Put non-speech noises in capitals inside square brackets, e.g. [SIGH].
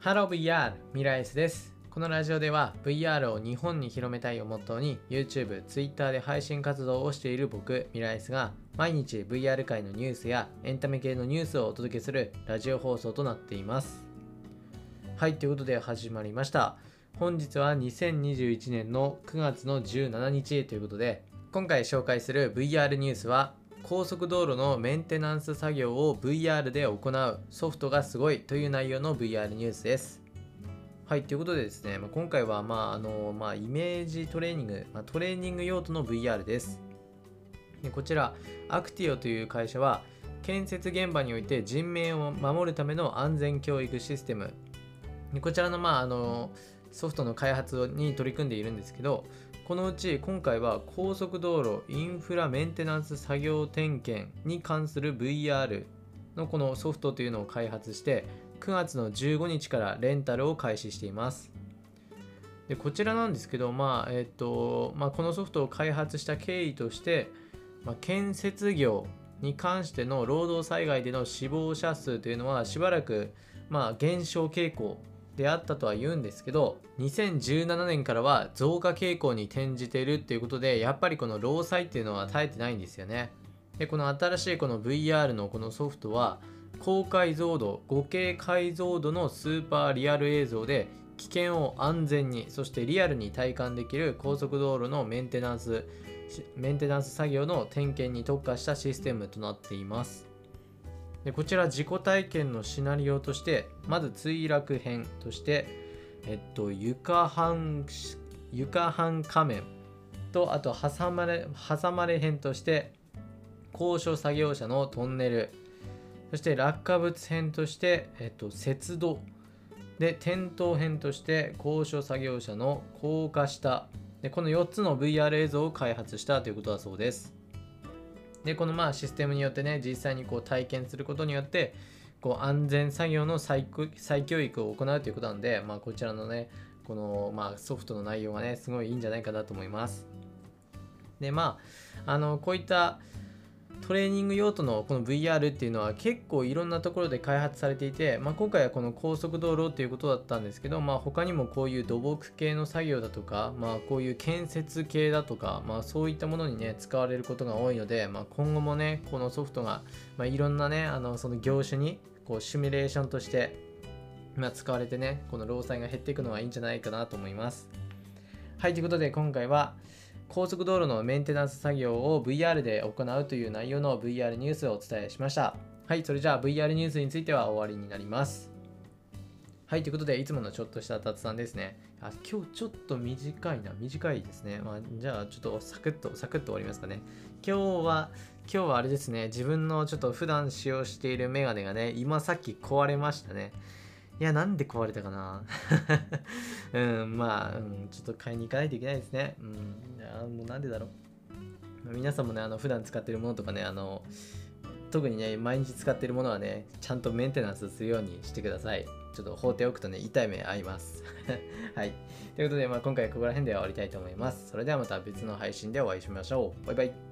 ハロー VR ミライスです。このラジオでは VR を日本に広めたいをモットーに YouTube、Twitter で配信活動をしている僕ミライスが毎日 VR 界のニュースやエンタメ系のニュースをお届けするラジオ放送となっています。はいということで始まりました。本日は2021年の9月の17日ということで今回紹介する VR ニュースは高速道路のメンテナンス作業を VR で行うソフトがすごいという内容の VR ニュースです。はい、ということでですね、まあ、今回は、まああのまあ、イメージトレーニング、まあ、トレーニング用途の VR です。でこちら、アクティオという会社は、建設現場において人命を守るための安全教育システム。こちらの,、まあ、あのソフトの開発に取り組んでいるんですけど、このうち今回は高速道路インフラメンテナンス作業点検に関する VR のこのソフトというのを開発して9月の15日からレンタルを開始しています。でこちらなんですけど、まあえっとまあ、このソフトを開発した経緯として、まあ、建設業に関しての労働災害での死亡者数というのはしばらく、まあ、減少傾向であったとは言うんですけど2017年からは増加傾向に転じているっていうことでやっぱりこの労災っていうのは耐えてないんですよね。でこの新しいこの VR のこのソフトは高解像度 5K 解像度のスーパーリアル映像で危険を安全にそしてリアルに体感できる高速道路のメンテナンスメンテナンス作業の点検に特化したシステムとなっています。でこちら自己体験のシナリオとしてまず墜落編としてえっと床半床半仮面とあと挟まれ挟まれ編として高所作業車のトンネルそして落下物編として、えっと、雪道。で転倒編として高所作業車の高架下。でこの4つの VR 映像を開発したということだそうです。でこのまあシステムによってね実際にこう体験することによってこう安全作業の再教育を行うということなんで、まあ、こちらのねこのまあソフトの内容がねすごいいいんじゃないかなと思います。でまああのこういったトレーニング用途のこの VR っていうのは結構いろんなところで開発されていて、まあ、今回はこの高速道路っていうことだったんですけど、まあ、他にもこういう土木系の作業だとか、まあ、こういう建設系だとか、まあ、そういったものにね使われることが多いので、まあ、今後もねこのソフトが、まあ、いろんなねあのその業種にこうシミュレーションとして、ま、使われてねこの労災が減っていくのはいいんじゃないかなと思います。はいということで今回は高速道路のメンテナンス作業を VR で行うという内容の VR ニュースをお伝えしました。はい、それじゃあ VR ニュースについては終わりになります。はい、ということで、いつものちょっとした雑談ですね。あ今日ちょっと短いな、短いですね。まあ、じゃあ、ちょっとサクッと、サクッと終わりますかね。今日は、今日はあれですね、自分のちょっと普段使用しているメガネがね、今さっき壊れましたね。いや、なんで壊れたかな [LAUGHS] うん、まあ、うん、ちょっと買いに行かないといけないですね。うん、いや、もうなんでだろう。皆さんもね、あの、普段使ってるものとかね、あの、特にね、毎日使ってるものはね、ちゃんとメンテナンスするようにしてください。ちょっと放っておくとね、痛い目合います。[LAUGHS] はい。ということで、まあ、今回ここら辺で終わりたいと思います。それではまた別の配信でお会いしましょう。バイバイ。